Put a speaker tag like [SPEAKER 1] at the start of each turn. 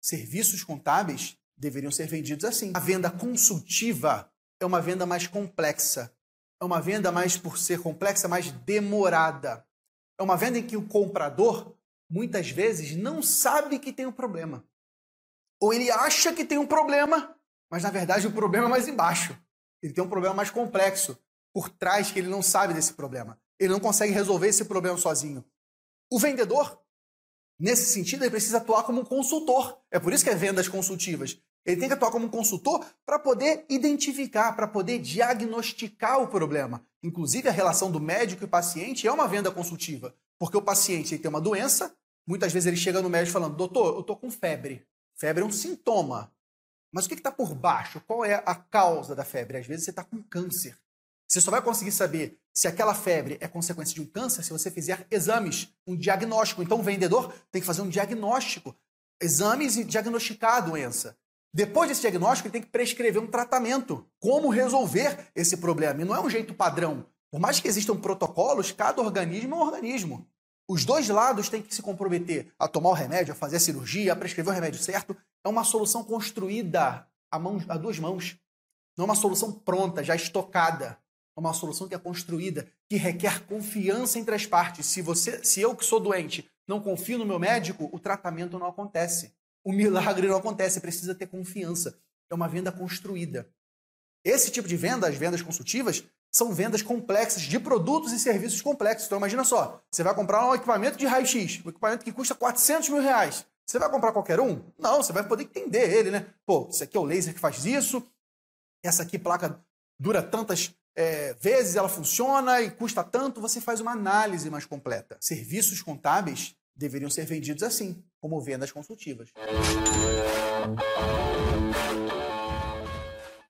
[SPEAKER 1] Serviços contábeis deveriam ser vendidos assim. A venda consultiva é uma venda mais complexa. É uma venda mais, por ser complexa, mais demorada. É uma venda em que o comprador, muitas vezes, não sabe que tem um problema. Ou ele acha que tem um problema, mas na verdade o problema é mais embaixo. Ele tem um problema mais complexo por trás que ele não sabe desse problema. Ele não consegue resolver esse problema sozinho. O vendedor, nesse sentido, ele precisa atuar como um consultor. É por isso que é vendas consultivas. Ele tem que atuar como um consultor para poder identificar, para poder diagnosticar o problema. Inclusive, a relação do médico e paciente é uma venda consultiva. Porque o paciente tem uma doença, muitas vezes ele chega no médico falando: Doutor, eu estou com febre. Febre é um sintoma. Mas o que está por baixo? Qual é a causa da febre? Às vezes você está com câncer. Você só vai conseguir saber se aquela febre é consequência de um câncer se você fizer exames, um diagnóstico. Então o vendedor tem que fazer um diagnóstico, exames e diagnosticar a doença. Depois desse diagnóstico, ele tem que prescrever um tratamento. Como resolver esse problema? E não é um jeito padrão. Por mais que existam protocolos, cada organismo é um organismo. Os dois lados têm que se comprometer a tomar o remédio, a fazer a cirurgia, a prescrever o remédio certo. É uma solução construída a, mão, a duas mãos. Não é uma solução pronta, já estocada. É uma solução que é construída, que requer confiança entre as partes. Se você, se eu que sou doente não confio no meu médico, o tratamento não acontece. O milagre não acontece, precisa ter confiança. É uma venda construída. Esse tipo de venda, as vendas consultivas, são vendas complexas de produtos e serviços complexos. Então imagina só, você vai comprar um equipamento de raio-x, um equipamento que custa 400 mil reais. Você vai comprar qualquer um? Não, você vai poder entender ele, né? Pô, isso aqui é o laser que faz isso, essa aqui placa dura tantas é, vezes ela funciona e custa tanto, você faz uma análise mais completa. Serviços contábeis deveriam ser vendidos assim, como vendas consultivas.